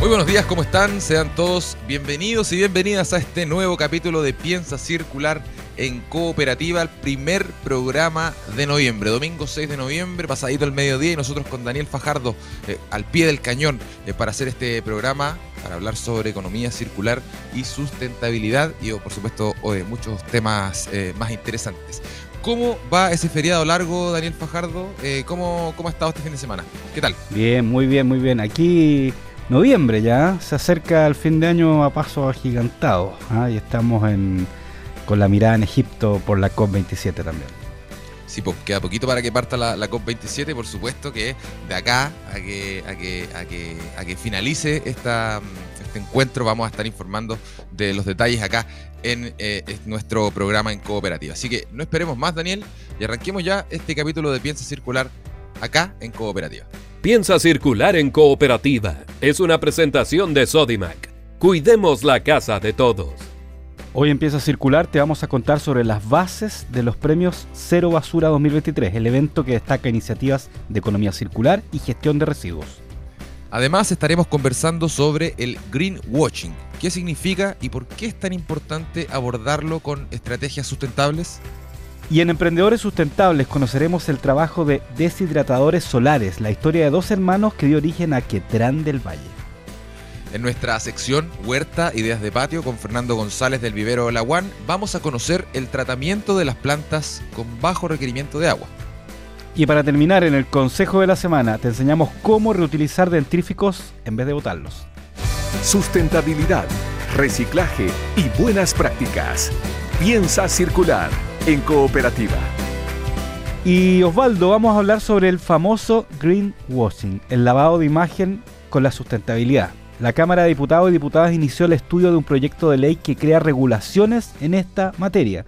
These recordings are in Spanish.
Muy buenos días, ¿cómo están? Sean todos bienvenidos y bienvenidas a este nuevo capítulo de Piensa Circular en Cooperativa, el primer programa de noviembre, domingo 6 de noviembre, pasadito el mediodía y nosotros con Daniel Fajardo eh, al pie del cañón eh, para hacer este programa, para hablar sobre economía circular y sustentabilidad y oh, por supuesto oh, muchos temas eh, más interesantes. ¿Cómo va ese feriado largo, Daniel Fajardo? ¿cómo, ¿Cómo ha estado este fin de semana? ¿Qué tal? Bien, muy bien, muy bien. Aquí noviembre ya, se acerca el fin de año a paso agigantado ¿ah? y estamos en, con la mirada en Egipto por la COP27 también. Sí, pues queda poquito para que parta la, COP27, por supuesto que de acá a que, a que, a que, a que finalice esta, este encuentro vamos a estar informando de los detalles acá en eh, nuestro programa en cooperativa. Así que no esperemos más, Daniel, y arranquemos ya este capítulo de Piensa Circular acá en cooperativa. Piensa circular en cooperativa. Es una presentación de Sodimac. Cuidemos la casa de todos. Hoy empieza a circular, te vamos a contar sobre las bases de los premios Cero Basura 2023, el evento que destaca iniciativas de economía circular y gestión de residuos. Además estaremos conversando sobre el greenwashing, qué significa y por qué es tan importante abordarlo con estrategias sustentables. Y en Emprendedores Sustentables conoceremos el trabajo de deshidratadores solares, la historia de dos hermanos que dio origen a Quetrán del Valle. En nuestra sección Huerta, Ideas de Patio con Fernando González del Vivero La One, vamos a conocer el tratamiento de las plantas con bajo requerimiento de agua. Y para terminar, en el Consejo de la Semana te enseñamos cómo reutilizar dentríficos en vez de botarlos. Sustentabilidad, reciclaje y buenas prácticas. Piensa circular en cooperativa. Y Osvaldo, vamos a hablar sobre el famoso greenwashing, el lavado de imagen con la sustentabilidad. La Cámara de Diputados y Diputadas inició el estudio de un proyecto de ley que crea regulaciones en esta materia.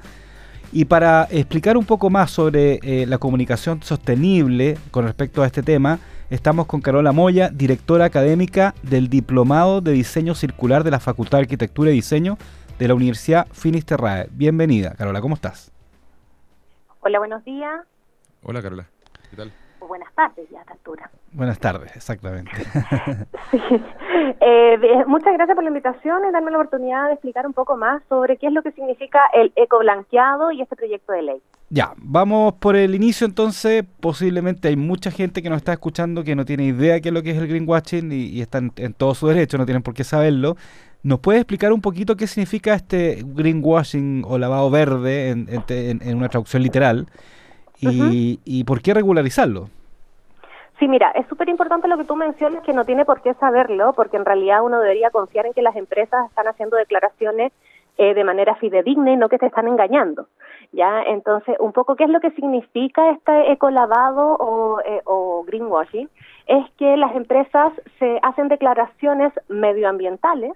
Y para explicar un poco más sobre eh, la comunicación sostenible con respecto a este tema, estamos con Carola Moya, directora académica del Diplomado de Diseño Circular de la Facultad de Arquitectura y Diseño de la Universidad Finisterrae. Bienvenida, Carola, ¿cómo estás? Hola, buenos días. Hola, Carola. ¿Qué tal? buenas tardes ya a esta altura. Buenas tardes, exactamente. Eh, muchas gracias por la invitación y darme la oportunidad de explicar un poco más sobre qué es lo que significa el ecoblanqueado y este proyecto de ley. Ya, vamos por el inicio entonces. Posiblemente hay mucha gente que nos está escuchando que no tiene idea qué es lo que es el greenwashing y, y están en todo su derecho, no tienen por qué saberlo. ¿Nos puede explicar un poquito qué significa este greenwashing o lavado verde en, una traducción literal y, por qué regularizarlo? Sí, mira, es súper importante lo que tú mencionas, que no tiene por qué saberlo, porque en realidad uno debería confiar en que las empresas están haciendo declaraciones eh, de manera fidedigna y no que te están engañando. ¿ya? Entonces, un poco, ¿qué es lo que significa este ecolavado o, eh, o greenwashing? Es que las empresas se hacen declaraciones medioambientales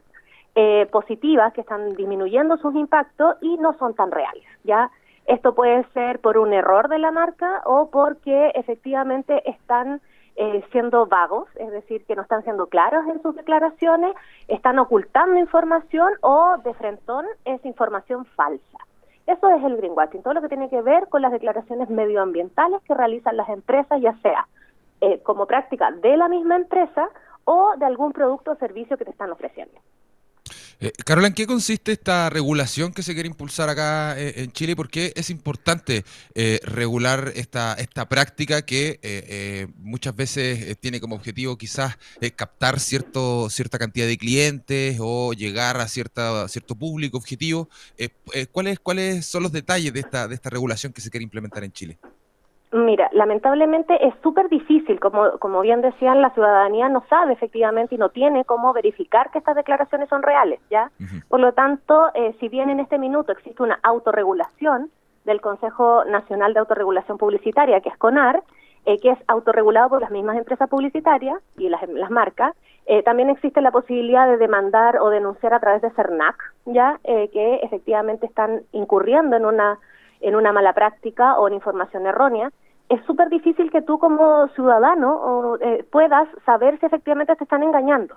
eh, positivas que están disminuyendo sus impactos y no son tan reales, ¿ya? Esto puede ser por un error de la marca o porque efectivamente están eh, siendo vagos, es decir, que no están siendo claros en sus declaraciones, están ocultando información o de frentón es información falsa. Eso es el greenwashing, todo lo que tiene que ver con las declaraciones medioambientales que realizan las empresas, ya sea eh, como práctica de la misma empresa o de algún producto o servicio que te están ofreciendo. Eh, Carola, ¿en qué consiste esta regulación que se quiere impulsar acá eh, en Chile? ¿Por qué es importante eh, regular esta, esta práctica que muchas veces tiene como objetivo quizás captar cierto, cierta cantidad de clientes o llegar a cierta, cierto público objetivo? ¿cuáles, ¿Cuáles son los detalles de esta, de esta regulación que se quiere implementar en Chile? Mira, lamentablemente es súper difícil, como, como bien decían, la ciudadanía no sabe efectivamente y no tiene cómo verificar que estas declaraciones son reales, ¿ya? Por lo tanto, eh, si bien en este minuto existe una autorregulación del Consejo Nacional de Autorregulación Publicitaria, que es CONAR, eh, que es autorregulado por las mismas empresas publicitarias y las, las marcas, eh, también existe la posibilidad de demandar o denunciar a través de CERNAC, ¿ya? que efectivamente están incurriendo en una en una mala práctica o en información errónea. es súper difícil que tú como ciudadano eh, puedas saber si efectivamente te están engañando.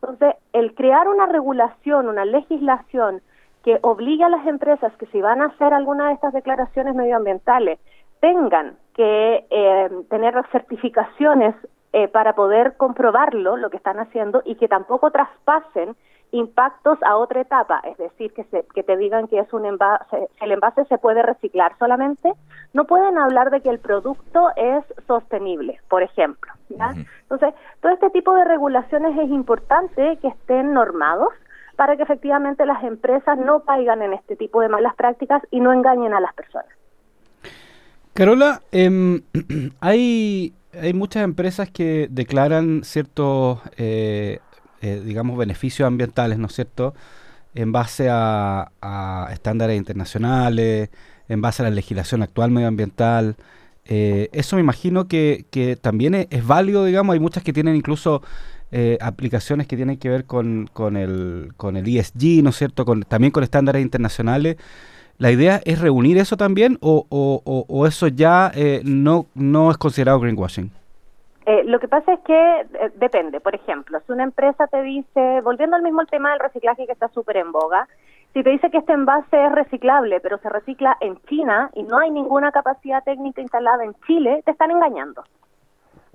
Entonces, el crear una regulación, una legislación que obligue a las empresas que si van a hacer alguna de estas declaraciones medioambientales tengan que eh, tener certificaciones eh, para poder comprobarlo, lo que están haciendo, y que tampoco traspasen impactos a otra etapa, es decir, que, se, que te digan que es un envase, el envase se puede reciclar solamente, no pueden hablar de que el producto es sostenible, por ejemplo. Entonces, todo este tipo de regulaciones es importante que estén normados para que efectivamente las empresas no caigan en este tipo de malas prácticas y no engañen a las personas. Carola, em, hay, hay muchas empresas que declaran ciertos eh, eh, digamos, beneficios ambientales, ¿no es cierto?, en base a, estándares internacionales, en base a la legislación actual medioambiental. Eh, eso me imagino que, que también es, válido, digamos, hay muchas que tienen incluso eh, aplicaciones que tienen que ver con, con, el, con el ESG, ¿no es cierto?, con, también con estándares internacionales. ¿La idea es reunir eso también o, o, o eso ya no, no es considerado greenwashing? Eh, lo que pasa es que eh, depende, por ejemplo, si una empresa te dice, volviendo al mismo tema del reciclaje que está súper en boga, si te dice que este envase es reciclable, pero se recicla en China y no hay ninguna capacidad técnica instalada en Chile, te están engañando.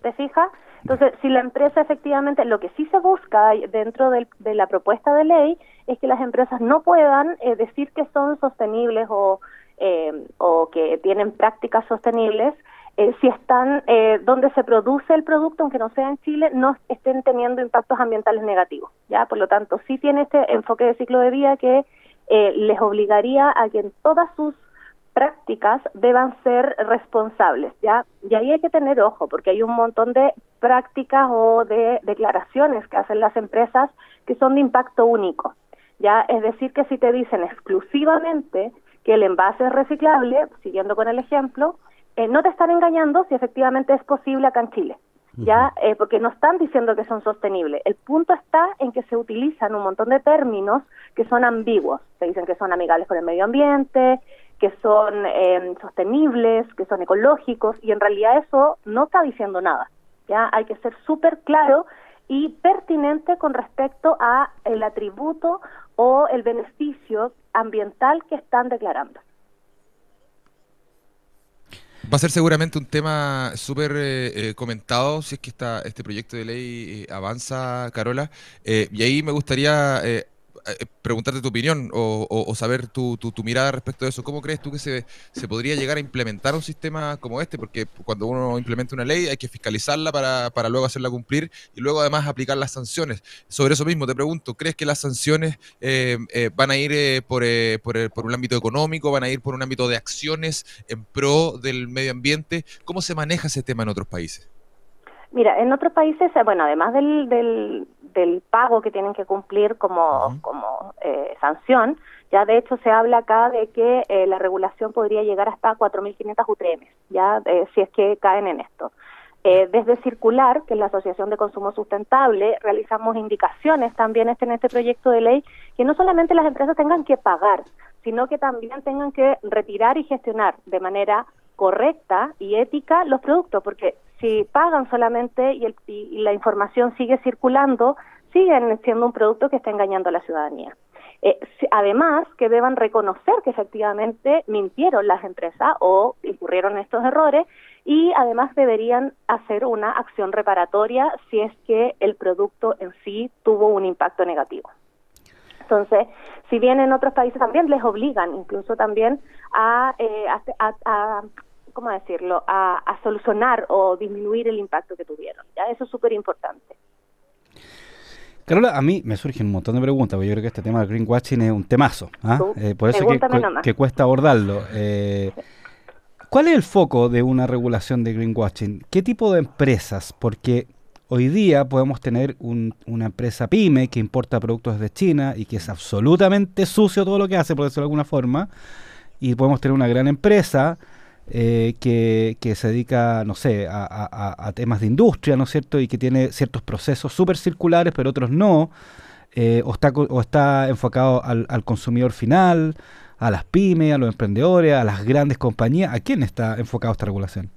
¿Te fijas? Entonces, si la empresa efectivamente, lo que sí se busca dentro de, la propuesta de ley es que las empresas no puedan eh, decir que son sostenibles o, o que tienen prácticas sostenibles eh, si están eh, donde se produce el producto, aunque no sea en Chile, no estén teniendo impactos ambientales negativos. ya Por lo tanto, sí tiene este enfoque de ciclo de vida que eh, les obligaría a que en todas sus prácticas deban ser responsables, ¿ya? Y ahí hay que tener ojo, porque hay un montón de prácticas o de declaraciones que hacen las empresas que son de impacto único, ¿ya? Es decir, que si te dicen exclusivamente que el envase es reciclable, siguiendo con el ejemplo, eh, no te están engañando si efectivamente es posible acá en Chile, ya eh, porque no están diciendo que son sostenibles. El punto está en que se utilizan un montón de términos que son ambiguos. Se dicen que son amigables con el medio ambiente, que son eh, sostenibles, que son ecológicos, y en realidad eso no está diciendo nada. Ya hay que ser súper claro y pertinente con respecto a el atributo o el beneficio ambiental que están declarando. Va a ser seguramente un tema súper eh, eh, comentado si es que este proyecto de ley eh, avanza, Carola. y ahí me gustaría preguntarte tu opinión o, saber tu, tu, mirada respecto a eso. ¿Cómo crees tú que se, se podría llegar a implementar un sistema como este? Porque cuando uno implementa una ley hay que fiscalizarla para, para luego hacerla cumplir y luego además aplicar las sanciones. Sobre eso mismo te pregunto, ¿crees que las sanciones eh, eh, van a ir por, por, por, un ámbito económico, van a ir por un ámbito de acciones en pro del medio ambiente? ¿Cómo se maneja ese tema en otros países? Mira, en otros países, bueno, además del, del pago que tienen que cumplir como, como eh, sanción, ya de hecho se habla acá de que eh, la regulación podría llegar hasta 4.500 UTM, ya eh, si es que caen en esto. desde Circular, que es la Asociación de Consumo Sustentable, realizamos indicaciones también este, en este proyecto de ley que no solamente las empresas tengan que pagar, sino que también tengan que retirar y gestionar de manera correcta y ética los productos, porque si pagan solamente y, el, y la información sigue circulando, siguen siendo un producto que está engañando a la ciudadanía. Eh, además, que deban reconocer que efectivamente mintieron las empresas o incurrieron estos errores y además deberían hacer una acción reparatoria si es que el producto en sí tuvo un impacto negativo. Entonces, si bien en otros países también les obligan incluso también a, eh, a, ¿cómo decirlo?, a, a, solucionar o disminuir el impacto que tuvieron. ¿ya? Eso es súper importante. Carola, a mí me surgen un montón de preguntas, porque yo creo que este tema del greenwashing es un temazo. ¿ah? Eh, por eso que, que, cuesta abordarlo. Eh, ¿Cuál es el foco de una regulación de greenwashing? ¿Qué tipo de empresas? Porque hoy día podemos tener una empresa pyme que importa productos de China y que es absolutamente sucio todo lo que hace, por decirlo de alguna forma. Y podemos tener una gran empresa eh, que, se dedica, no sé, a, temas de industria, ¿no es cierto? Y que tiene ciertos procesos súper circulares, pero otros no, eh, o, está, o está enfocado al, consumidor final, a las pymes, a los emprendedores, a las grandes compañías. ¿A quién está enfocado esta regulación?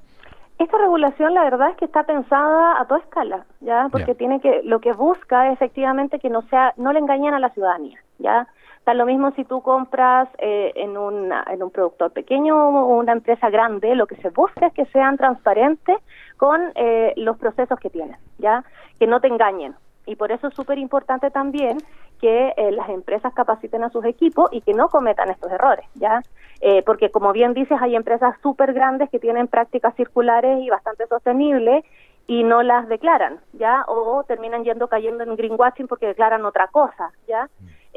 Esta regulación, la verdad es que está pensada a toda escala, ya, porque tiene que lo que busca es efectivamente que no sea, no le engañen a la ciudadanía, ya. Está lo mismo si tú compras eh, en, una, en un productor pequeño o una empresa grande, lo que se busca es que sean transparentes con eh, los procesos que tienen, ya, que no te engañen. Y por eso es súper importante también que eh, las empresas capaciten a sus equipos y que no cometan estos errores, ¿ya? Eh, porque como bien dices, hay empresas súper grandes que tienen prácticas circulares y bastante sostenibles y no las declaran, ¿ya? O terminan yendo cayendo en greenwashing porque declaran otra cosa, ¿ya?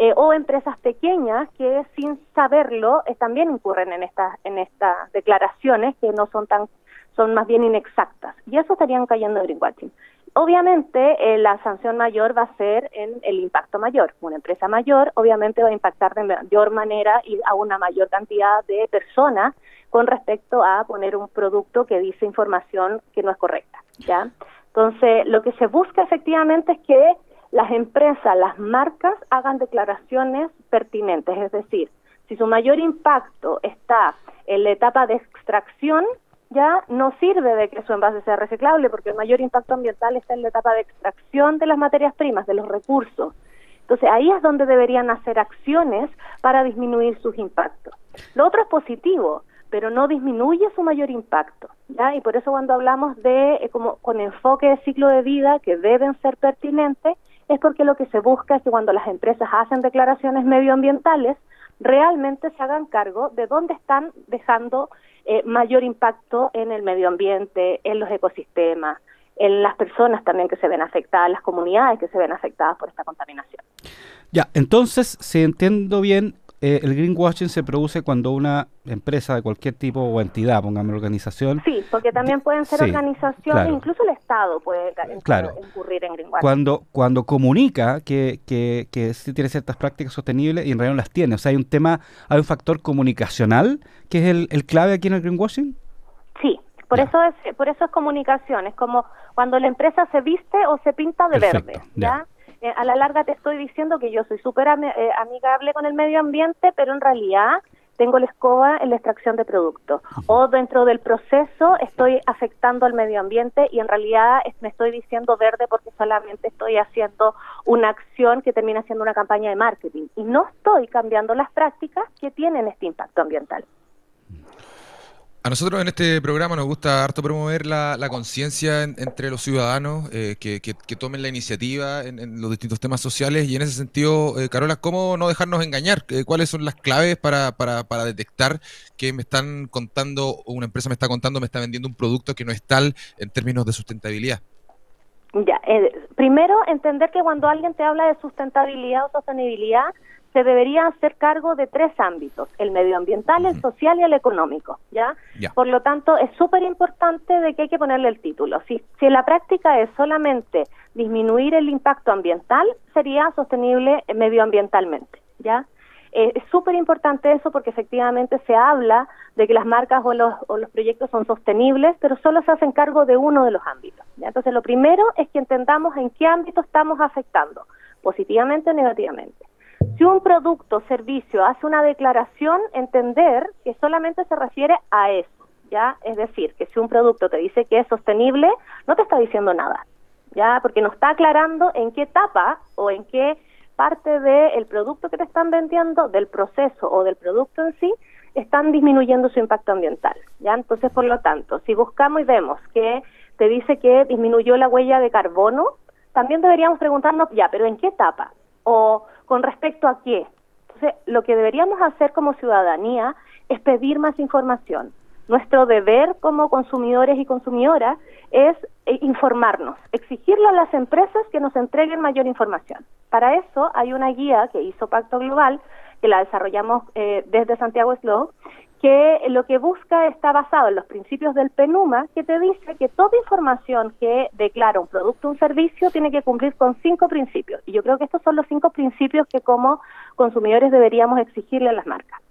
Eh, o empresas pequeñas que sin saberlo también incurren en estas en estas declaraciones que no son tan son más bien inexactas y eso estarían cayendo en greenwashing. Obviamente, eh, la sanción mayor va a ser en el impacto mayor. Una empresa mayor, obviamente, va a impactar de mayor manera y a una mayor cantidad de personas con respecto a poner un producto que dice información que no es correcta. ¿ya? Entonces, lo que se busca efectivamente es que las empresas, las marcas, hagan declaraciones pertinentes. Es decir, si su mayor impacto está en la etapa de extracción, ya no sirve de que su envase sea reciclable porque el mayor impacto ambiental está en la etapa de extracción de las materias primas, de los recursos. Entonces ahí es donde deberían hacer acciones para disminuir sus impactos. Lo otro es positivo, pero no disminuye su mayor impacto, ¿ya? Y por eso cuando hablamos de eh, como con enfoque de ciclo de vida que deben ser pertinentes, es porque lo que se busca es que cuando las empresas hacen declaraciones medioambientales, realmente se hagan cargo de dónde están dejando eh, mayor impacto en el medio ambiente, en los ecosistemas, en las personas también que se ven afectadas, las comunidades que se ven afectadas por esta contaminación. Ya, entonces, si entiendo bien, eh, el greenwashing se produce cuando una empresa de cualquier tipo o entidad, pongamos organización. Sí, porque también pueden ser organizaciones, incluso el Estado puede incurrir en greenwashing. Cuando, cuando comunica que, que, que sí tiene ciertas prácticas sostenibles y en realidad no las tiene. O sea, hay un tema, hay un factor comunicacional que es el, el clave aquí en el greenwashing. Sí, por eso es por eso es comunicación, es como cuando la empresa se viste o se pinta de verde, ¿ya? Eh, a la larga te estoy diciendo que yo soy súper eh, amigable con el medio ambiente, pero en realidad tengo la escoba en la extracción de productos. O dentro del proceso estoy afectando al medio ambiente y en realidad me estoy diciendo verde porque solamente estoy haciendo una acción que termina siendo una campaña de marketing. Y no estoy cambiando las prácticas que tienen este impacto ambiental. Nosotros en este programa nos gusta harto promover la, conciencia entre los ciudadanos, eh, que, tomen la iniciativa en, los distintos temas sociales y en ese sentido, eh, Carola, ¿cómo no dejarnos engañar? Eh, ¿Cuáles son las claves para, para, para, detectar que me están contando, una empresa me está contando, me está vendiendo un producto que no es tal en términos de sustentabilidad? Ya, primero entender que cuando alguien te habla de sustentabilidad o sostenibilidad, se debería hacer cargo de tres ámbitos, el medioambiental, el social y el económico, ¿ya? Por lo tanto, es súper importante de que hay que ponerle el título. Si, si la práctica es solamente disminuir el impacto ambiental, sería sostenible medioambientalmente, ¿ya? Eh, es súper importante eso porque efectivamente se habla de que las marcas o los, o los proyectos son sostenibles, pero solo se hacen cargo de uno de los ámbitos. ¿ya? Entonces, lo primero es que entendamos en qué ámbito estamos afectando, positivamente o negativamente. Si un producto o servicio hace una declaración, entender que solamente se refiere a eso, ¿ya? Es decir, que si un producto te dice que es sostenible, no te está diciendo nada, ¿ya? Porque no está aclarando en qué etapa o en qué parte del producto que te están vendiendo, del proceso o del producto en sí, están disminuyendo su impacto ambiental, ¿ya? Entonces, por lo tanto, si buscamos y vemos que te dice que disminuyó la huella de carbono, también deberíamos preguntarnos, ya, pero ¿en qué etapa? O ¿Con respecto a qué? Entonces, lo que deberíamos hacer como ciudadanía es pedir más información. Nuestro deber como consumidores y consumidoras es eh, informarnos, exigirle a las empresas que nos entreguen mayor información. Para eso hay una guía que hizo Pacto Global, que la desarrollamos eh, desde Santiago Slow, que lo que busca está basado en los principios del PENUMA, que te dice que toda información que declara un producto o un servicio tiene que cumplir con cinco principios. Y yo creo que estos son los cinco principios que como consumidores deberíamos exigirle a las marcas.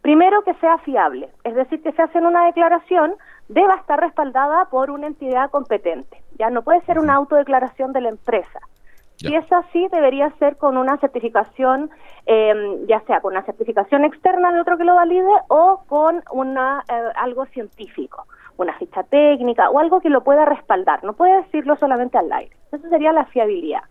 Primero, que sea fiable, es decir, que se hace una declaración, deba estar respaldada por una entidad competente. Ya no puede ser una autodeclaración de la empresa. Si es así, debería ser con una certificación, eh, ya sea con una certificación externa de otro que lo valide o con una eh, algo científico. una ficha técnica o algo que lo pueda respaldar. No puede decirlo solamente al aire. Eso sería la fiabilidad.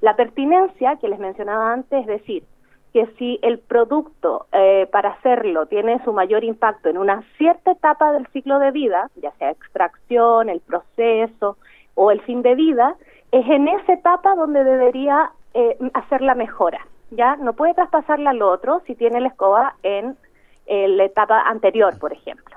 La pertinencia, que les mencionaba antes, es decir, que si el producto eh, para hacerlo tiene su mayor impacto en una cierta etapa del ciclo de vida, ya sea extracción, el proceso o el fin de vida, es en esa etapa donde debería eh, hacer la mejora. Ya no puede traspasarla al otro si tiene la escoba en la etapa anterior, por ejemplo.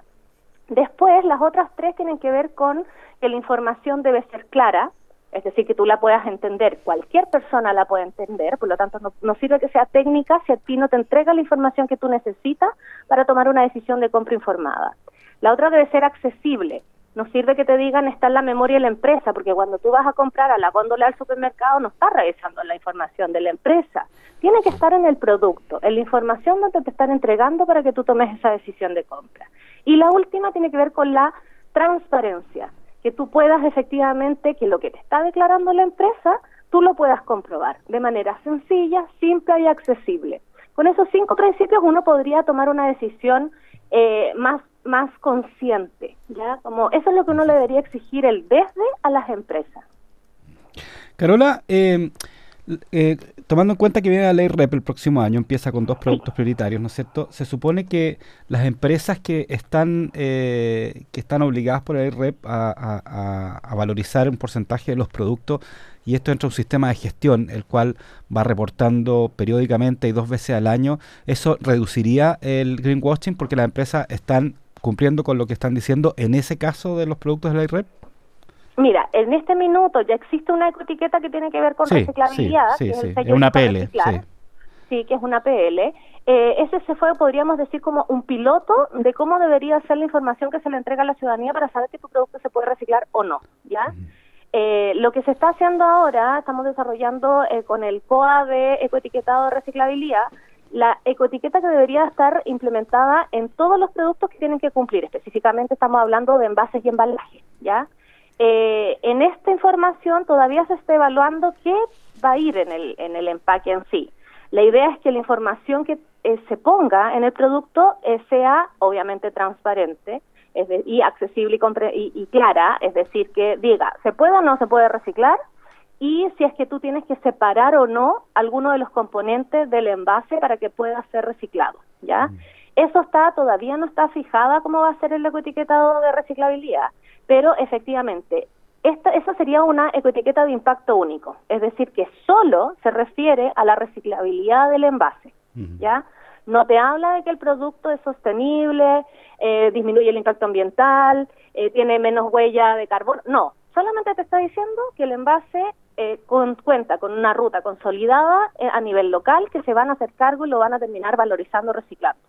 Después, las otras tres tienen que ver con que la información debe ser clara, es decir, que tú la puedas entender, cualquier persona la puede entender, por lo tanto no, sirve que sea técnica si a ti no te entrega la información que tú necesitas para tomar una decisión de compra informada. La otra debe ser accesible, no sirve que te digan está en la memoria de la empresa, porque cuando tú vas a comprar a la góndola del supermercado no estás revisando la información de la empresa, tiene que estar en el producto, en la información donde te están entregando para que tú tomes esa decisión de compra. Y la última tiene que ver con la transparencia que tú puedas efectivamente, que lo que te está declarando la empresa, tú lo puedas comprobar de manera sencilla, simple y accesible. Con esos cinco principios uno podría tomar una decisión eh, más más consciente, ya como eso es lo que uno le debería exigir el desde a las empresas. Carola, eh, eh, tomando en cuenta que viene la ley REP el próximo año, empieza con dos productos prioritarios, ¿no es cierto? Se supone que las empresas que están eh, que están obligadas por la ley REP a, valorizar un porcentaje de los productos y esto entra un sistema de gestión, el cual va reportando periódicamente y dos veces al año, ¿eso reduciría el greenwashing porque las empresas están cumpliendo con lo que están diciendo en ese caso de los productos de la ley REP? Mira, en este minuto ya existe una ecoetiqueta que tiene que ver con reciclabilidad, que es el una PL, sí. que es una PL. Eh, ese se fue, podríamos decir, como un piloto de cómo debería ser la información que se le entrega a la ciudadanía para saber si tu producto se puede reciclar o no, ¿ya? Eh, lo que se está haciendo ahora, estamos desarrollando eh, con el COA de ecoetiquetado de reciclabilidad, la ecoetiqueta que debería estar implementada en todos los productos que tienen que cumplir. Específicamente estamos hablando de envases y embalajes, ¿ya? Eh, en esta información todavía se está evaluando qué va a ir en el, en el empaque en sí. La idea es que la información que eh, se ponga en el producto eh, sea obviamente transparente y accesible y, y, clara, es decir, que diga, ¿se puede o no se puede reciclar? Y si es que tú tienes que separar o no alguno de los componentes del envase para que pueda ser reciclado, ¿ya? Mm. Eso está, todavía no está fijada cómo va a ser el ecoetiquetado de reciclabilidad pero efectivamente, esta, esa sería una ecoetiqueta de impacto único, es decir, que solo se refiere a la reciclabilidad del envase, ¿ya? No te habla de que el producto es sostenible, eh, disminuye el impacto ambiental, eh, tiene menos huella de carbono, no, solamente te está diciendo que el envase eh, cuenta con una ruta consolidada a nivel local que se van a hacer cargo y lo van a terminar valorizando, reciclando.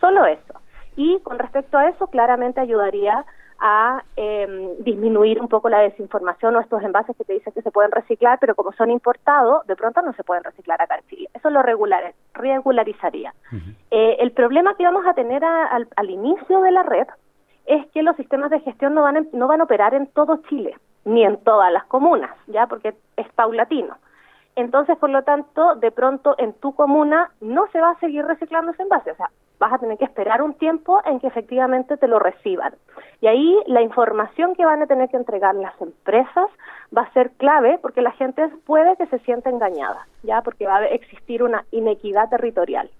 Solo eso. Y con respecto a eso, claramente ayudaría a em, disminuir un poco la desinformación o estos envases que te dicen que se pueden reciclar, pero como son importados, de pronto no se pueden reciclar acá en Chile. Eso lo regular, regularizaría. Eh, el problema que vamos a tener al, inicio de la red es que los sistemas de gestión no van, no van a operar en todo Chile, ni en todas las comunas, ya porque es paulatino. Entonces, por lo tanto, de pronto en tu comuna no se va a seguir reciclando ese envase. O sea, vas a tener que esperar un tiempo en que efectivamente te lo reciban. Y ahí la información que van a tener que entregar las empresas va a ser clave porque la gente puede que se sienta engañada, ya porque va a existir una inequidad territorial.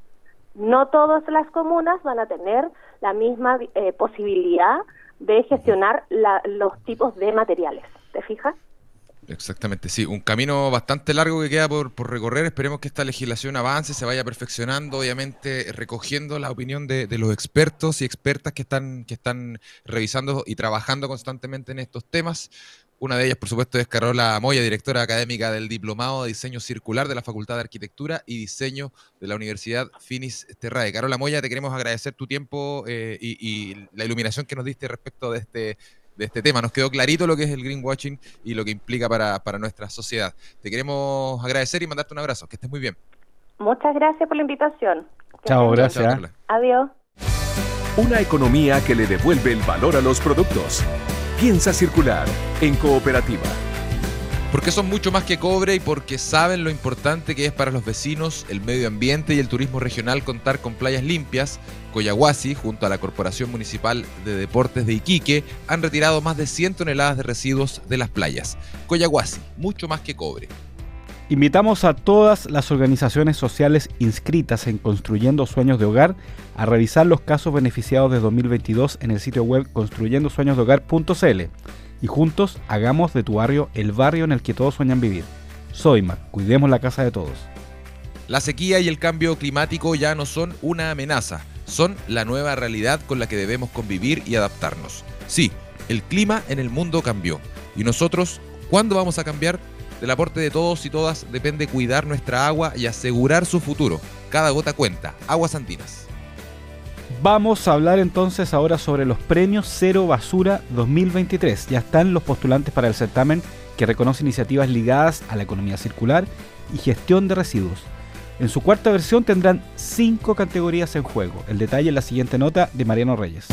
No todas las comunas van a tener la misma eh, posibilidad de gestionar los tipos de materiales. ¿Te fijas? Exactamente, sí, un camino bastante largo que queda por, recorrer. Esperemos que esta legislación avance, se vaya perfeccionando, obviamente recogiendo la opinión de, los expertos y expertas que están, que están revisando y trabajando constantemente en estos temas. Una de ellas, por supuesto, es Carola Moya, directora académica del Diplomado de Diseño Circular de la Facultad de Arquitectura y Diseño de la Universidad Finis Terrae. Carola Moya, te queremos agradecer tu tiempo eh, y la iluminación que nos diste respecto de este de este tema. Nos quedó clarito lo que es el greenwashing y lo que implica para, nuestra sociedad. Te queremos agradecer y mandarte un abrazo. Que estés muy bien. Muchas gracias por la invitación. Chao, gracias. Adiós. Una economía que le devuelve el valor a los productos. Piensa circular en cooperativa. Porque son mucho más que cobre y porque saben lo importante que es para los vecinos, el medio ambiente y el turismo regional contar con playas limpias, Coyahuasi, junto a la Corporación Municipal de Deportes de Iquique, han retirado más de 100 toneladas de residuos de las playas. Coyahuasi, mucho más que cobre. Invitamos a todas las organizaciones sociales inscritas en Construyendo Sueños de Hogar a revisar los casos beneficiados de 2022 en el sitio web construyendosueñosdehogar.cl y juntos hagamos de tu barrio el barrio en el que todos sueñan vivir. Soymac, cuidemos la casa de todos. La sequía y el cambio climático ya no son una amenaza, son la nueva realidad con la que debemos convivir y adaptarnos. Sí, el clima en el mundo cambió. ¿Y nosotros cuándo vamos a cambiar? Del aporte de todos y todas depende cuidar nuestra agua y asegurar su futuro. Cada gota cuenta. Aguas Andinas. Vamos a hablar entonces ahora sobre los premios Cero Basura 2023. Ya están los postulantes para el certamen que reconoce iniciativas ligadas a la economía circular y gestión de residuos. En su cuarta versión tendrán cinco categorías en juego. El detalle en la siguiente nota de Mariano Reyes.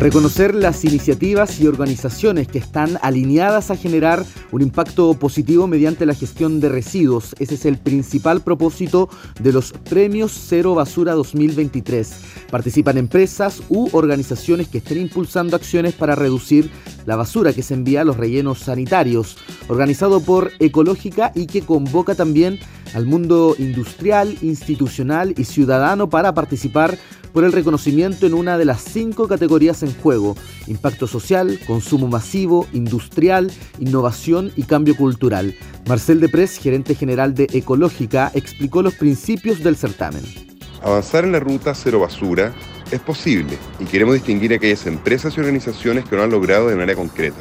Reconocer las iniciativas y organizaciones que están alineadas a generar un impacto positivo mediante la gestión de residuos. Ese es el principal propósito de los Premios Cero Basura 2023. Participan empresas u organizaciones que estén impulsando acciones para reducir la basura que se envía a los rellenos sanitarios, organizado por Ecológica y que convoca también al mundo industrial, institucional y ciudadano para participar por el reconocimiento en una de las cinco categorías en juego, impacto social, consumo masivo, industrial, innovación y cambio cultural. Marcel Depres, gerente general de Ecológica, explicó los principios del certamen. Avanzar en la ruta cero basura es posible y queremos distinguir aquellas empresas y organizaciones que lo han logrado de manera concreta.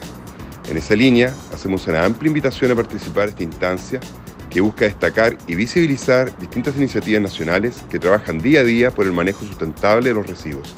En esa línea, hacemos una amplia invitación a participar en esta instancia que busca destacar y visibilizar distintas iniciativas nacionales que trabajan día a día por el manejo sustentable de los residuos,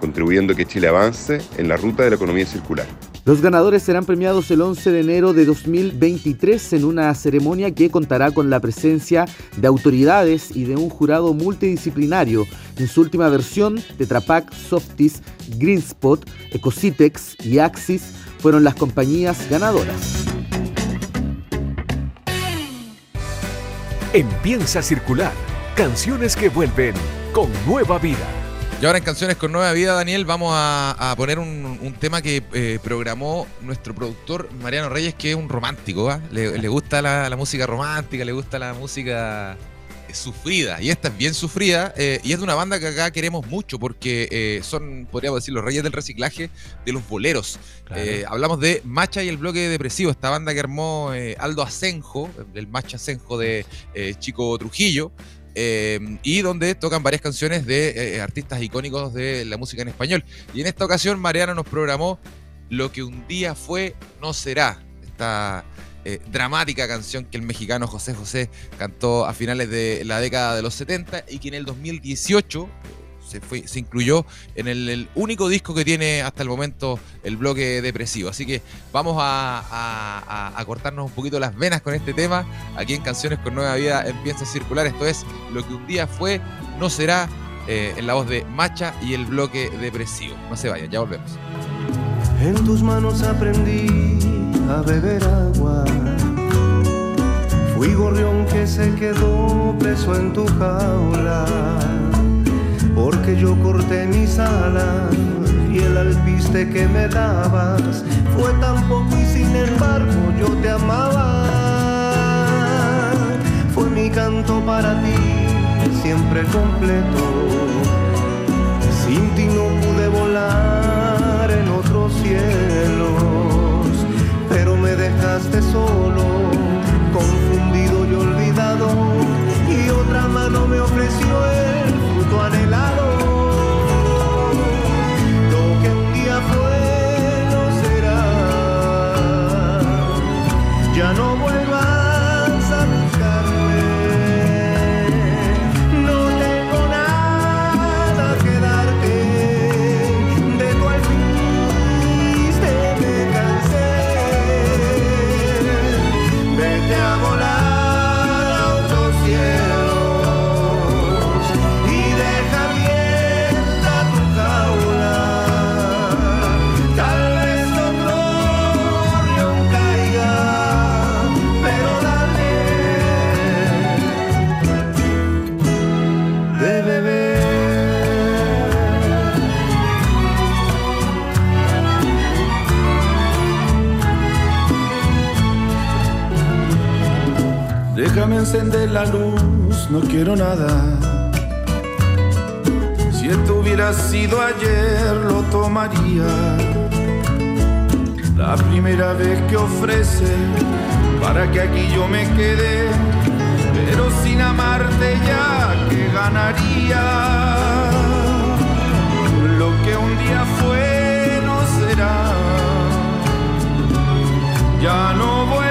contribuyendo a que Chile avance en la ruta de la economía circular. Los ganadores serán premiados el 11 de enero de 2023 en una ceremonia que contará con la presencia de autoridades y de un jurado multidisciplinario. En su última versión, Tetrapac, Softis, Greenspot, Ecositex y Axis fueron las compañías ganadoras. Empieza a circular. Canciones que vuelven con nueva vida. Y ahora en Canciones con Nueva Vida, Daniel, vamos a, poner un, tema que eh, programó nuestro productor Mariano Reyes, que es un romántico. ¿ah? Le, gusta la, música romántica, le gusta la música sufrida. Y esta es bien sufrida. Eh, y es de una banda que acá queremos mucho porque eh, son, podríamos decir, los reyes del reciclaje de los boleros. Eh, hablamos de Macha y el bloque depresivo, esta banda que armó Aldo Asenjo, el Macha Asenjo de Chico Trujillo. Y donde tocan varias canciones de artistas icónicos de la música en español. Y en esta ocasión Mariano nos programó Lo que un día fue, no será. Esta eh, dramática canción que el mexicano José José cantó a finales de la década de los 70 y que en el 2018 se, incluyó en el, único disco que tiene hasta el momento el bloque depresivo. Así que vamos a, cortarnos un poquito las venas con este tema. Aquí en Canciones con Nueva Vida empieza a circular. Esto es Lo que un día fue, no será, eh, en la voz de Macha y el bloque depresivo. No se vayan, ya volvemos. En tus manos aprendí a beber agua. Fui gorrión que se quedó preso en tu jaula, porque yo corté mis alas y el alpiste que me dabas fue tan poco y sin embargo yo te amaba. Fue mi canto para ti, siempre completo. Sin ti no pude volar en otro cielo dejaste solo, confundido y olvidado, y otra mano me ofreció la luz, no quiero nada. Si esto hubiera sido ayer, lo tomaría. La primera vez que ofrece para que aquí yo me quede, pero sin amarte ya que ganaría. Lo que un día fue no será. Ya no vuelvas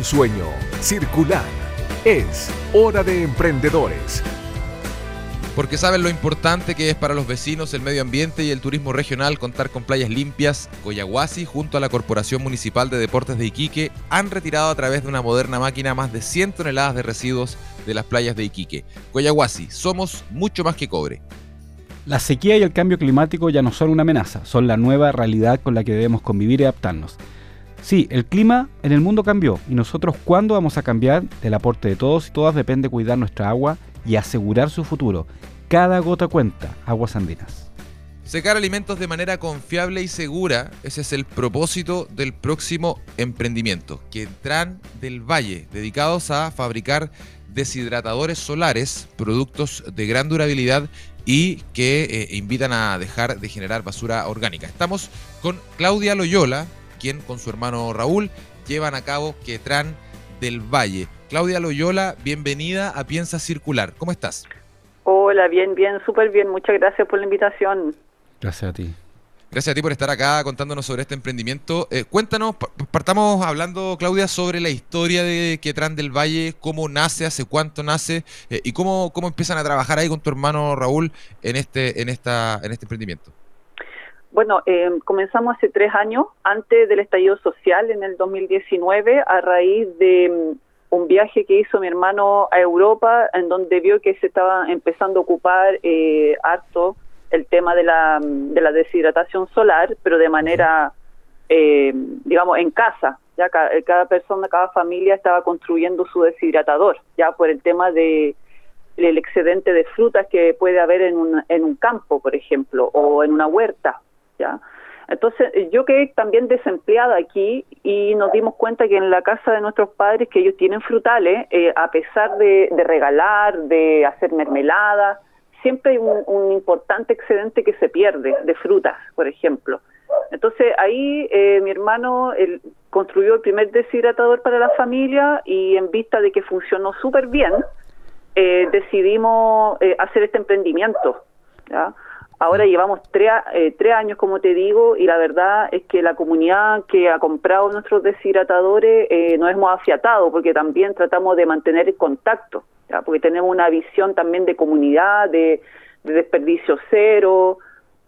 Un sueño circular. Es hora de emprendedores. Porque saben lo importante que es para los vecinos, el medio ambiente y el turismo regional contar con playas limpias, Coyahuasi, junto a la Corporación Municipal de Deportes de Iquique, han retirado a través de una moderna máquina más de 100 toneladas de residuos de las playas de Iquique. Coyahuasi, somos mucho más que cobre. La sequía y el cambio climático ya no son una amenaza, son la nueva realidad con la que debemos convivir y adaptarnos. Sí, el clima en el mundo cambió y nosotros cuándo vamos a cambiar del aporte de todos y todas depende cuidar nuestra agua y asegurar su futuro. Cada gota cuenta, aguas andinas. Secar alimentos de manera confiable y segura, ese es el propósito del próximo emprendimiento, que entran del Valle, dedicados a fabricar deshidratadores solares, productos de gran durabilidad y que eh, invitan a dejar de generar basura orgánica. Estamos con Claudia Loyola, quien con su hermano Raúl llevan a cabo Quetran del Valle. Claudia Loyola, bienvenida a Piensa Circular. ¿Cómo estás? Hola, bien, bien, súper bien. Muchas gracias por la invitación. Gracias a ti. Gracias a ti por estar acá contándonos sobre este emprendimiento. Eh, cuéntanos, pa- partamos hablando, Claudia, sobre la historia de Quetran del Valle, cómo nace, hace cuánto nace eh, y cómo, cómo empiezan a trabajar ahí con tu hermano Raúl en este, en esta, en este emprendimiento. Bueno, eh, comenzamos hace tres años, antes del estallido social en el 2019, a raíz de mm, un viaje que hizo mi hermano a Europa, en donde vio que se estaba empezando a ocupar eh, harto el tema de la, mm, de la deshidratación solar, pero de manera, eh, digamos, en casa. Ya ca- cada persona, cada familia estaba construyendo su deshidratador, ya por el tema de el excedente de frutas que puede haber en un, en un campo, por ejemplo, o en una huerta. ¿Ya? Entonces, eh, yo quedé también desempleada aquí y nos dimos cuenta que en la casa de nuestros padres, que ellos tienen frutales, eh, a pesar de, regalar, de hacer mermelada, siempre hay un, un importante excedente que se pierde de frutas, por ejemplo. Entonces ahí eh, mi hermano él, construyó el primer deshidratador para la familia y en vista de que funcionó súper bien, eh, decidimos hacer este emprendimiento. Ahora llevamos tres, eh, tres años, como te digo, y la verdad es que la comunidad que ha comprado nuestros deshidratadores eh, nos hemos afiatado porque también tratamos de mantener el contacto, ¿ya? porque tenemos una visión también de comunidad, de, de desperdicio cero,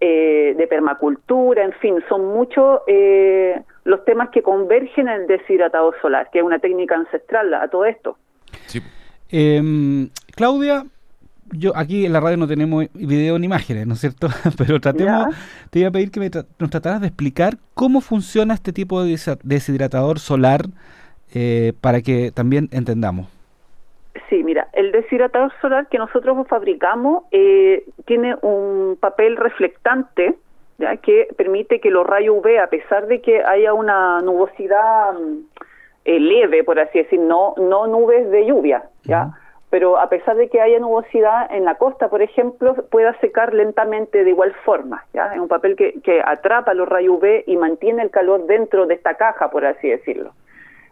eh, de permacultura, en fin, son muchos eh, los temas que convergen en el deshidratado solar, que es una técnica ancestral a todo esto. Sí. Em, Claudia, yo aquí en la radio no tenemos video ni imágenes, ¿no es cierto? Pero tratemos, te iba a pedir que me tra- nos trataras de explicar cómo funciona este tipo de deshidratador solar eh, para que también entendamos. Sí, mira, el deshidratador solar que nosotros fabricamos eh, tiene un papel reflectante ¿ya? que permite que los rayos UV, a pesar de que haya una nubosidad mm, eh, leve, por así decir, no, no nubes de lluvia, ¿ya? Pero a pesar de que haya nubosidad en la costa, por ejemplo, pueda secar lentamente de igual forma, ¿ya? Es un papel que, que atrapa los rayos UV y mantiene el calor dentro de esta caja, por así decirlo.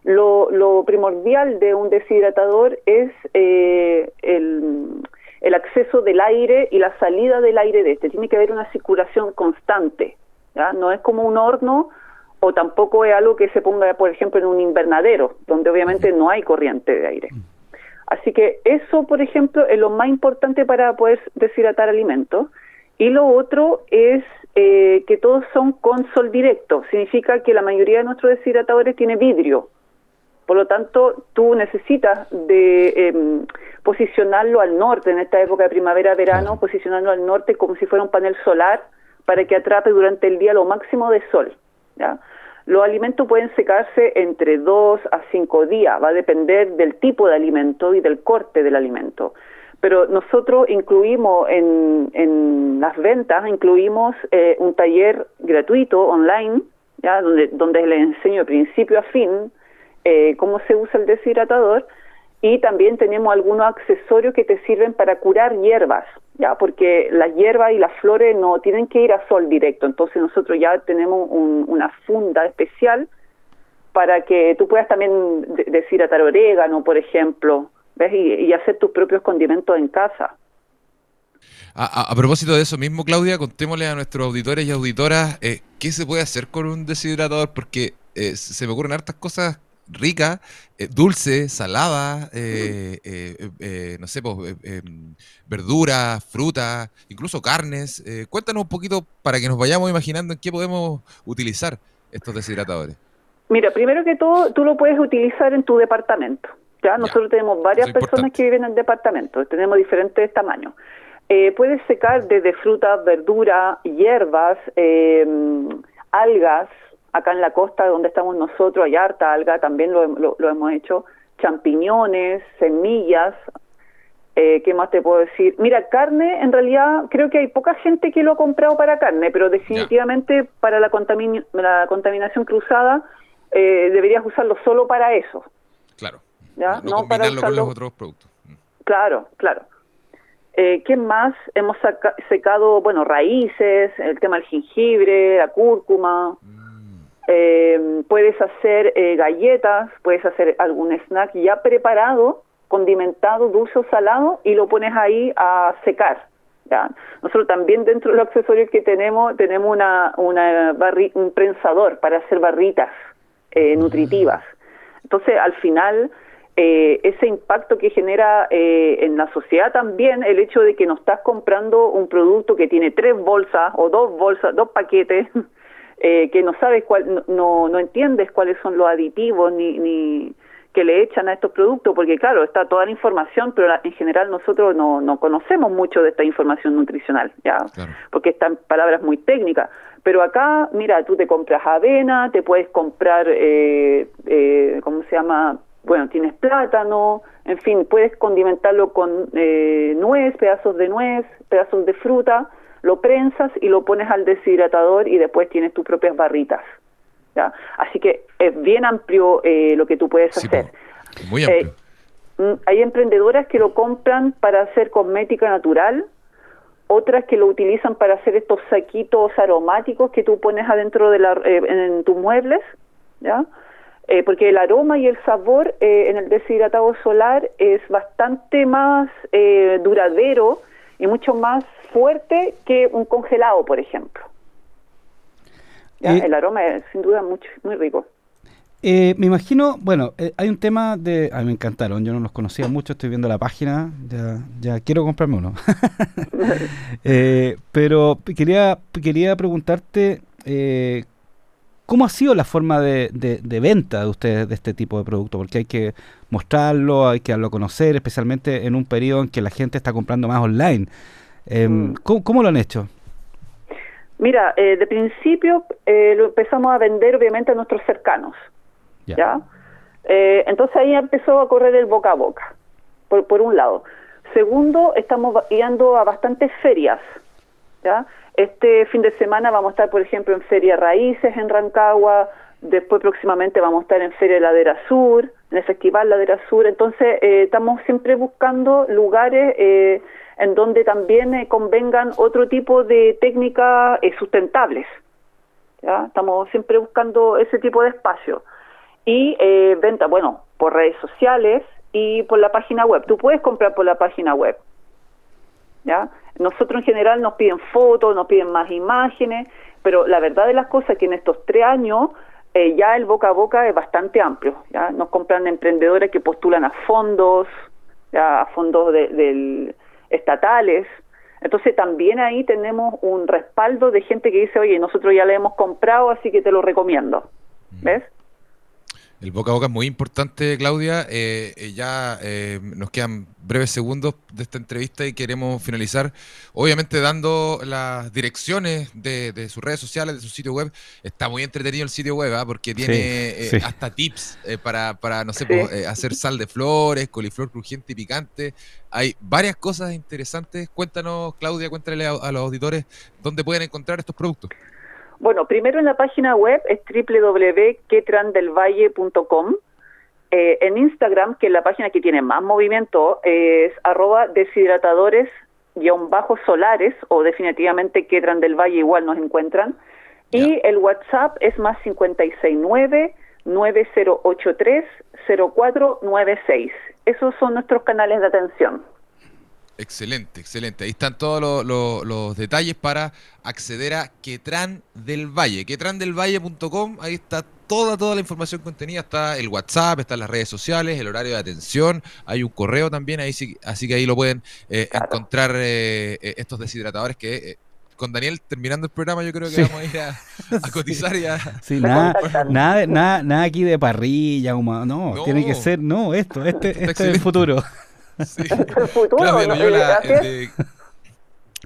Lo, lo primordial de un deshidratador es eh, el, el acceso del aire y la salida del aire de este. Tiene que haber una circulación constante. ¿ya? No es como un horno o tampoco es algo que se ponga, por ejemplo, en un invernadero, donde obviamente no hay corriente de aire. Así que eso, por ejemplo, es lo más importante para poder deshidratar alimentos. Y lo otro es eh, que todos son con sol directo. Significa que la mayoría de nuestros deshidratadores tiene vidrio. Por lo tanto, tú necesitas de em, posicionarlo al norte en esta época de primavera-verano, posicionarlo al norte como si fuera un panel solar para que atrape durante el día lo máximo de sol. ¿ya? Los alimentos pueden secarse entre dos a cinco días, va a depender del tipo de alimento y del corte del alimento. Pero nosotros incluimos en, en las ventas, incluimos eh, un taller gratuito online, ¿ya? Donde, donde les enseño de principio a fin eh, cómo se usa el deshidratador y también tenemos algunos accesorios que te sirven para curar hierbas, ya porque las hierbas y las flores no tienen que ir a sol directo, entonces nosotros ya tenemos una funda especial para que tú puedas también deshidratar orégano, por ejemplo, ¿ves? Y, hacer tus propios condimentos en casa. A, propósito de eso mismo, Claudia, contémosle a nuestros auditores y auditoras eh, qué se puede hacer con un deshidratador, porque eh, se me ocurren hartas cosas rica, eh, dulce, salada, eh, eh, no sé, pues, em, verduras, frutas, incluso carnes. cuéntanos un poquito para que nos vayamos imaginando en qué podemos utilizar estos deshidratadores. Mira, primero que todo, tú lo puedes utilizar en tu departamento. Ya, nosotros tenemos varias personas que viven en departamentos, tenemos diferentes tamaños. puedes secar desde frutas, verduras, hierbas, em, algas, acá en la costa donde estamos nosotros hay harta alga, también lo, lo, hemos hecho, champiñones, semillas, eh, ¿qué más te puedo decir? Mira, carne, en realidad creo que hay poca gente que lo ha comprado para carne, pero definitivamente para la, la contaminación cruzada eh, deberías usarlo solo para eso. Claro. ¿Ya? No, para con los otros productos. Mm. Claro, claro. Eh, ¿Qué más? Hemos secado, bueno, raíces, el tema del jengibre, la cúrcuma. Mm. Eh, puedes hacer eh, galletas, puedes hacer algún snack ya preparado, condimentado, dulce o salado, y lo pones ahí a secar. ¿ya? Nosotros también dentro de los accesorios que tenemos, tenemos una, una un prensador para hacer barritas eh, nutritivas. Entonces, al final, eh, ese impacto que genera eh, en la sociedad también el hecho de que no estás comprando un producto que tiene tres bolsas o dos bolsas, dos paquetes eh, que no sabes cuál, no, no entiendes cuáles son los aditivos ni, ni que le echan a estos productos, porque claro, está toda la información, pero en general nosotros no, no conocemos mucho de esta información nutricional, ya, porque están palabras muy técnicas. Pero acá, mira, tú te compras avena, te puedes comprar, eh, eh, ¿cómo se llama? Bueno, tienes plátano, en fin, puedes condimentarlo con eh, nuez, pedazos de nuez, pedazos de fruta, lo prensas y lo pones al deshidratador y después tienes tus propias barritas. ¿ya? Así que es bien amplio eh, lo que tú puedes hacer. Muy amplio. Eh, mm, hay emprendedoras que lo compran para hacer cosmética natural, otras que lo utilizan para hacer estos saquitos aromáticos que tú pones adentro de la, eh, en tus muebles, ¿ya? porque el aroma y el sabor en el deshidratado solar es bastante más duradero y mucho más fuerte que un congelado, por ejemplo. Eh, el aroma es sin duda mucho, muy rico. Eh, me imagino, bueno, eh, hay un tema de... A mí me encantaron, yo no los conocía mucho, estoy viendo la página, ya, ya quiero comprarme uno. pero quería, quería preguntarte, ¿cómo ha sido la forma de, de, venta de ustedes de este tipo de producto? Porque hay que mostrarlo, hay que darlo a conocer, especialmente en un periodo en que la gente está comprando más online. Em, mm. ¿cómo, lo han hecho? Mira, eh, de principio eh, lo empezamos a vender obviamente a nuestros cercanos, ¿ya? Eh, entonces ahí empezó a correr el boca a boca, por, por un lado. Segundo, estamos yendo a bastantes ferias, ¿ya? Este fin de semana vamos a estar, por ejemplo, en Feria Raíces en Rancagua, después próximamente vamos a estar en Feria Ladera Sur, en el Festival Ladera Sur, entonces estamos siempre buscando lugares en donde también eh, convengan otro tipo de técnicas eh, sustentables. ¿ya? Estamos siempre buscando ese tipo de espacio. Y eh, venta, bueno, por redes sociales y por la página web. Tú puedes comprar por la página web. ¿ya? Nosotros en general nos piden fotos, nos piden más imágenes, Pero la verdad de las cosas es que en estos tres años eh, ya el boca a boca es bastante amplio. Ya nos compran emprendedores que postulan a fondos, a fondos de, estatales. Entonces también ahí tenemos un respaldo de gente que dice, oye, nosotros ya le hemos comprado, así que te lo recomiendo. Mm. ¿Ves? El boca a boca es muy importante, Claudia. Eh, eh, ya eh, nos quedan breves segundos de esta entrevista y queremos finalizar, obviamente dando las direcciones de, sus redes sociales, de su sitio web. Está muy entretenido el sitio web, ¿ah? porque tiene hasta tips para, para, no sé, pues, hacer sal de flores, coliflor crujiente y picante. Hay varias cosas interesantes. Cuéntanos, Claudia, cuéntale a los auditores dónde pueden encontrar estos productos. Bueno, primero en la página web es www.quetrandelvalle.com. Eh, en Instagram, que es la página que tiene más movimiento, es arroba deshidratadores-solares o definitivamente Quetran del Valle igual nos encuentran. Y el WhatsApp es más 569 9083 0496. Esos son nuestros canales de atención. Excelente, excelente. Ahí están todos los, detalles para acceder a Quetran del Valle. Quetrandelvalle.com, ahí está toda, toda la información contenida. Está el WhatsApp, están las redes sociales, el horario de atención. Hay un correo también, ahí sí, así que ahí lo pueden eh, encontrar eh, eh, estos deshidratadores que con Daniel terminando el programa yo creo que vamos a ir a, cotizar ya. Sí, nada, nada, nada, nada aquí de parrilla, no, tiene que ser, no, esto, este, este es el futuro. Claudia Loyola, de,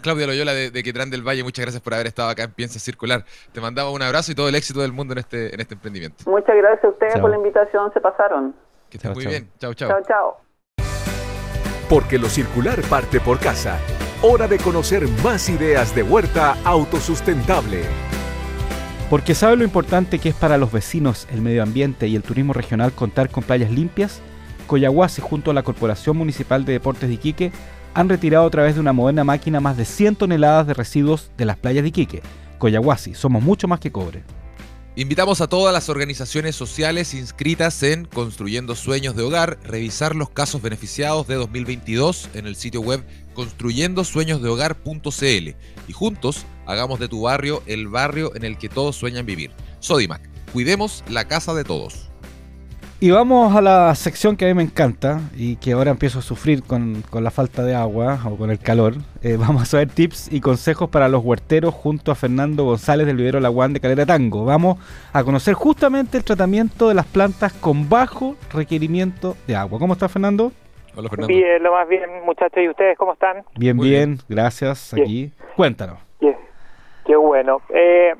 Claudia Loyola de, Quetrán del Valle, muchas gracias por haber estado acá en Piensa Circular. Te mandaba un abrazo y todo el éxito del mundo en este, en este emprendimiento. Muchas gracias a ustedes por la invitación, se pasaron. Que estén muy bien. Chao, chao. Chao, chao. Porque lo circular parte por casa. Hora de conocer más ideas de huerta autosustentable. Porque sabe lo importante que es para los vecinos, el medio ambiente y el turismo regional contar con playas limpias Coyahuasi junto a la Corporación Municipal de Deportes de Iquique han retirado a través de una moderna máquina más de 100 toneladas de residuos de las playas de Iquique. Coyahuasi, somos mucho más que cobre. Invitamos a todas las organizaciones sociales inscritas en Construyendo Sueños de Hogar, revisar los casos beneficiados de 2022 en el sitio web construyendosueñosdehogar.cl y juntos hagamos de tu barrio el barrio en el que todos sueñan vivir. Sodimac, cuidemos la casa de todos. Y vamos a la sección que a mí me encanta y que ahora empiezo a sufrir con, la falta de agua o con el calor. Eh, vamos a ver tips y consejos para los huerteros junto a Fernando González del vivero Laguán de Calera Tango. Vamos a conocer justamente el tratamiento de las plantas con bajo requerimiento de agua. ¿Cómo está Fernando? Hola Fernando. Bien, lo más bien muchachos. ¿Y ustedes cómo están? Bien, bien, gracias. Aquí. Cuéntanos. Qué bueno. Eh,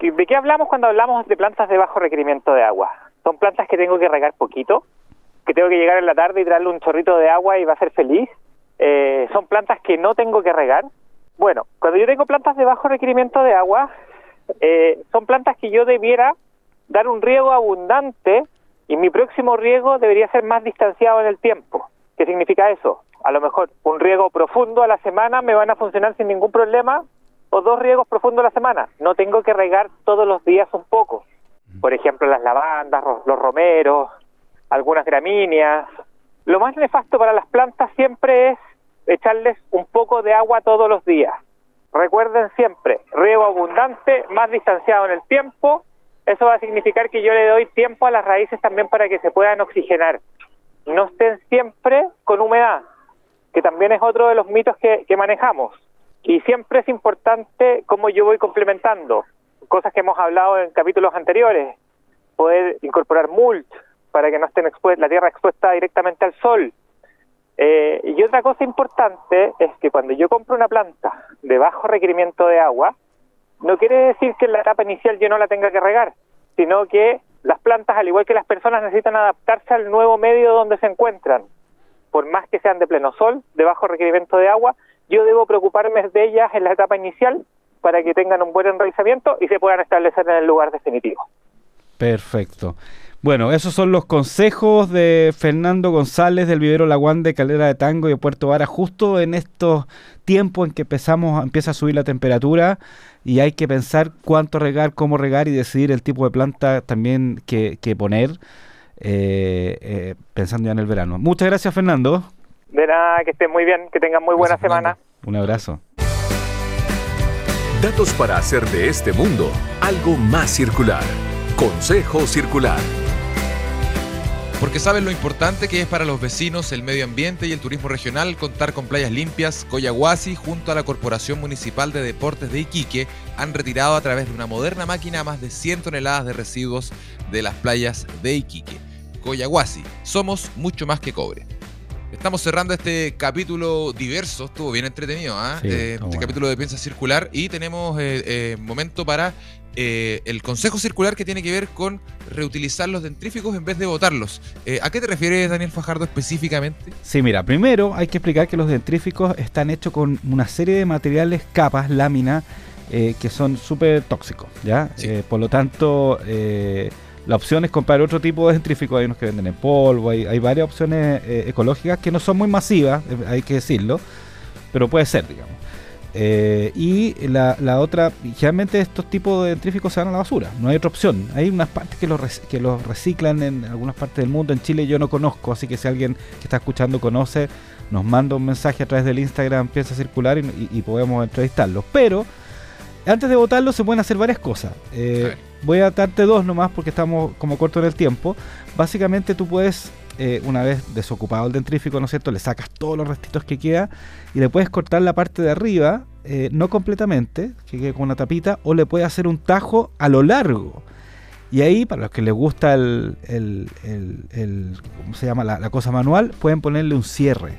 ¿De qué hablamos cuando hablamos de plantas de bajo requerimiento de agua? Son plantas que tengo que regar poquito, que tengo que llegar en la tarde y traerle un chorrito de agua y va a ser feliz. Eh, son plantas que no tengo que regar. Bueno, cuando yo tengo plantas de bajo requerimiento de agua, eh, son plantas que yo debiera dar un riego abundante y mi próximo riego debería ser más distanciado en el tiempo. ¿Qué significa eso? A lo mejor un riego profundo a la semana me van a funcionar sin ningún problema o dos riegos profundos a la semana. No tengo que regar todos los días un poco por ejemplo las lavandas, los romeros, algunas gramíneas. Lo más nefasto para las plantas siempre es echarles un poco de agua todos los días. Recuerden siempre, riego abundante, más distanciado en el tiempo, eso va a significar que yo le doy tiempo a las raíces también para que se puedan oxigenar. No estén siempre con humedad, que también es otro de los mitos que, que manejamos. Y siempre es importante cómo yo voy complementando cosas que hemos hablado en capítulos anteriores, poder incorporar mulch para que no estén la tierra expuesta directamente al sol. Eh, y otra cosa importante es que cuando yo compro una planta de bajo requerimiento de agua, no quiere decir que en la etapa inicial yo no la tenga que regar, sino que las plantas, al igual que las personas, necesitan adaptarse al nuevo medio donde se encuentran. Por más que sean de pleno sol, de bajo requerimiento de agua, yo debo preocuparme de ellas en la etapa inicial para que tengan un buen enraizamiento y se puedan establecer en el lugar definitivo. Perfecto. Bueno, esos son los consejos de Fernando González del vivero Laguán de Calera de Tango y de Puerto Vara, justo en estos tiempos en que empezamos, empieza a subir la temperatura y hay que pensar cuánto regar, cómo regar y decidir el tipo de planta también que, poner, eh, eh, pensando ya en el verano. Muchas gracias, Fernando. De nada, que estén muy bien, que tengan muy buena semana. Un abrazo. Datos para hacer de este mundo algo más circular. Consejo Circular. Porque saben lo importante que es para los vecinos, el medio ambiente y el turismo regional contar con playas limpias, Coyahuasi junto a la Corporación Municipal de Deportes de Iquique han retirado a través de una moderna máquina más de 100 toneladas de residuos de las playas de Iquique. Coyahuasi, somos mucho más que cobre. Estamos cerrando este capítulo diverso, estuvo bien entretenido, ¿ah? Sí, Eh, este bueno. capítulo de Piensa Circular y tenemos eh, eh, momento para eh, el consejo circular que tiene que ver con reutilizar los dentríficos en vez de botarlos. ¿A qué te refieres, Daniel Fajardo, específicamente? Sí, mira, primero hay que explicar que los dentríficos están hechos con una serie de materiales, capas, láminas, que son súper tóxicos, ¿ya? Sí. Por lo tanto, eh, la opción es comprar otro tipo de dentríficos. Hay unos que venden en polvo, hay, varias opciones eh, ecológicas que no son muy masivas, eh, hay que decirlo, pero puede ser, digamos. Eh, y la, la otra, generalmente estos tipos de dentríficos se van a la basura, no hay otra opción. Hay unas partes que los, que los reciclan en algunas partes del mundo, en Chile yo no conozco, así que si alguien que está escuchando conoce, nos manda un mensaje a través del Instagram, piensa circular y, podemos entrevistarlos. Pero antes de votarlo se pueden hacer varias cosas. Voy a darte dos nomás porque estamos como corto en el tiempo. Básicamente tú puedes, eh, una vez desocupado el dentrífico, ¿no es cierto? Le sacas todos los restitos que queda y le puedes cortar la parte de arriba, eh, no completamente, que quede con una tapita, o le puedes hacer un tajo a lo largo. Y ahí, para los que les gusta el, el- ¿cómo se llama? La, la cosa manual, pueden ponerle un cierre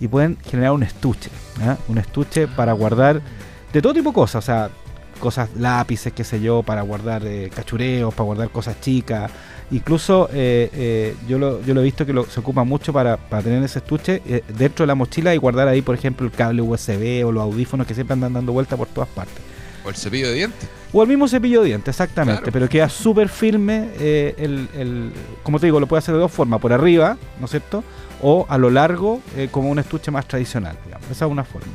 y pueden generar un estuche. ¿ah? Un estuche para guardar de todo tipo de cosas, o sea, cosas, lápices, qué sé yo, para guardar eh, cachureos, para guardar cosas chicas. Incluso eh, eh, yo, lo, yo lo he visto que lo- se ocupa mucho para, para tener ese estuche eh, dentro de la mochila y guardar ahí, por ejemplo, el cable USB o los audífonos que siempre andan dando vuelta por todas partes. ¿O el cepillo de dientes? O el mismo cepillo de dientes, exactamente, Claro. pero queda súper firme. eh, el, el- como te digo, lo puede hacer de dos formas, por arriba, ¿no es cierto? O a lo largo, eh, como un estuche más tradicional, digamos. Esa es una forma.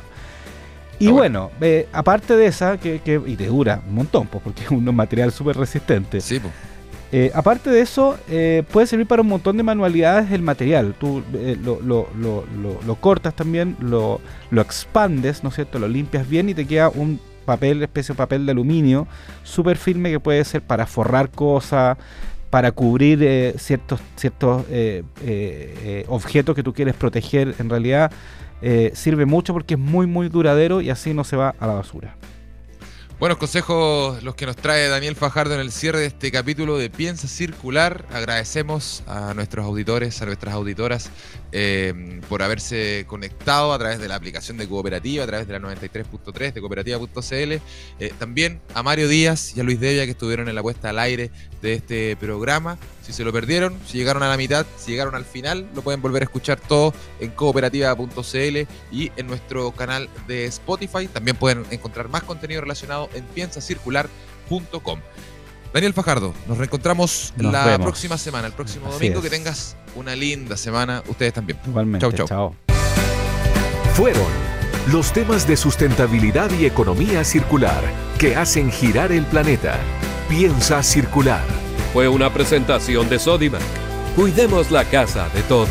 Y bueno, eh, aparte de esa, que, que- y te dura un montón, pues, porque es un material súper resistente. Sí, pues. Eh, aparte de eso, eh, puede servir para un montón de manualidades el material. Tú eh, lo, lo- lo- lo- lo cortas también, lo, lo expandes, ¿no es cierto? Lo limpias bien y te queda un papel, especie de papel de aluminio, súper firme que puede ser para forrar cosas, para cubrir eh, ciertos, ciertos eh, objetos que tú quieres proteger. En realidad eh, sirve mucho porque es muy, muy duradero y así no se va a la basura. Buenos consejos los que nos trae Daniel Fajardo en el cierre de este capítulo de Piensa Circular. Agradecemos a nuestros auditores, a nuestras auditoras eh, por haberse conectado a través de la aplicación de Cooperativa, a través de la 93.3 de cooperativa.cl. Eh, también a Mario Díaz y a Luis Devia que estuvieron en la puesta al aire de este programa. Si se lo perdieron, si llegaron a la mitad, si llegaron al final, lo pueden volver a escuchar todo en cooperativa.cl y en nuestro canal de Spotify. También pueden encontrar más contenido relacionado en piensacircular.com. Daniel Fajardo, nos reencontramos Nos la vemos. próxima semana, el próximo Así domingo. es. Que tengas una linda semana, ustedes también. Igualmente. Chau, chau. chao. Fueron los temas de sustentabilidad y economía circular que hacen girar el planeta. Piensa circular. Fue una presentación de Sodimac. Cuidemos la casa de todos.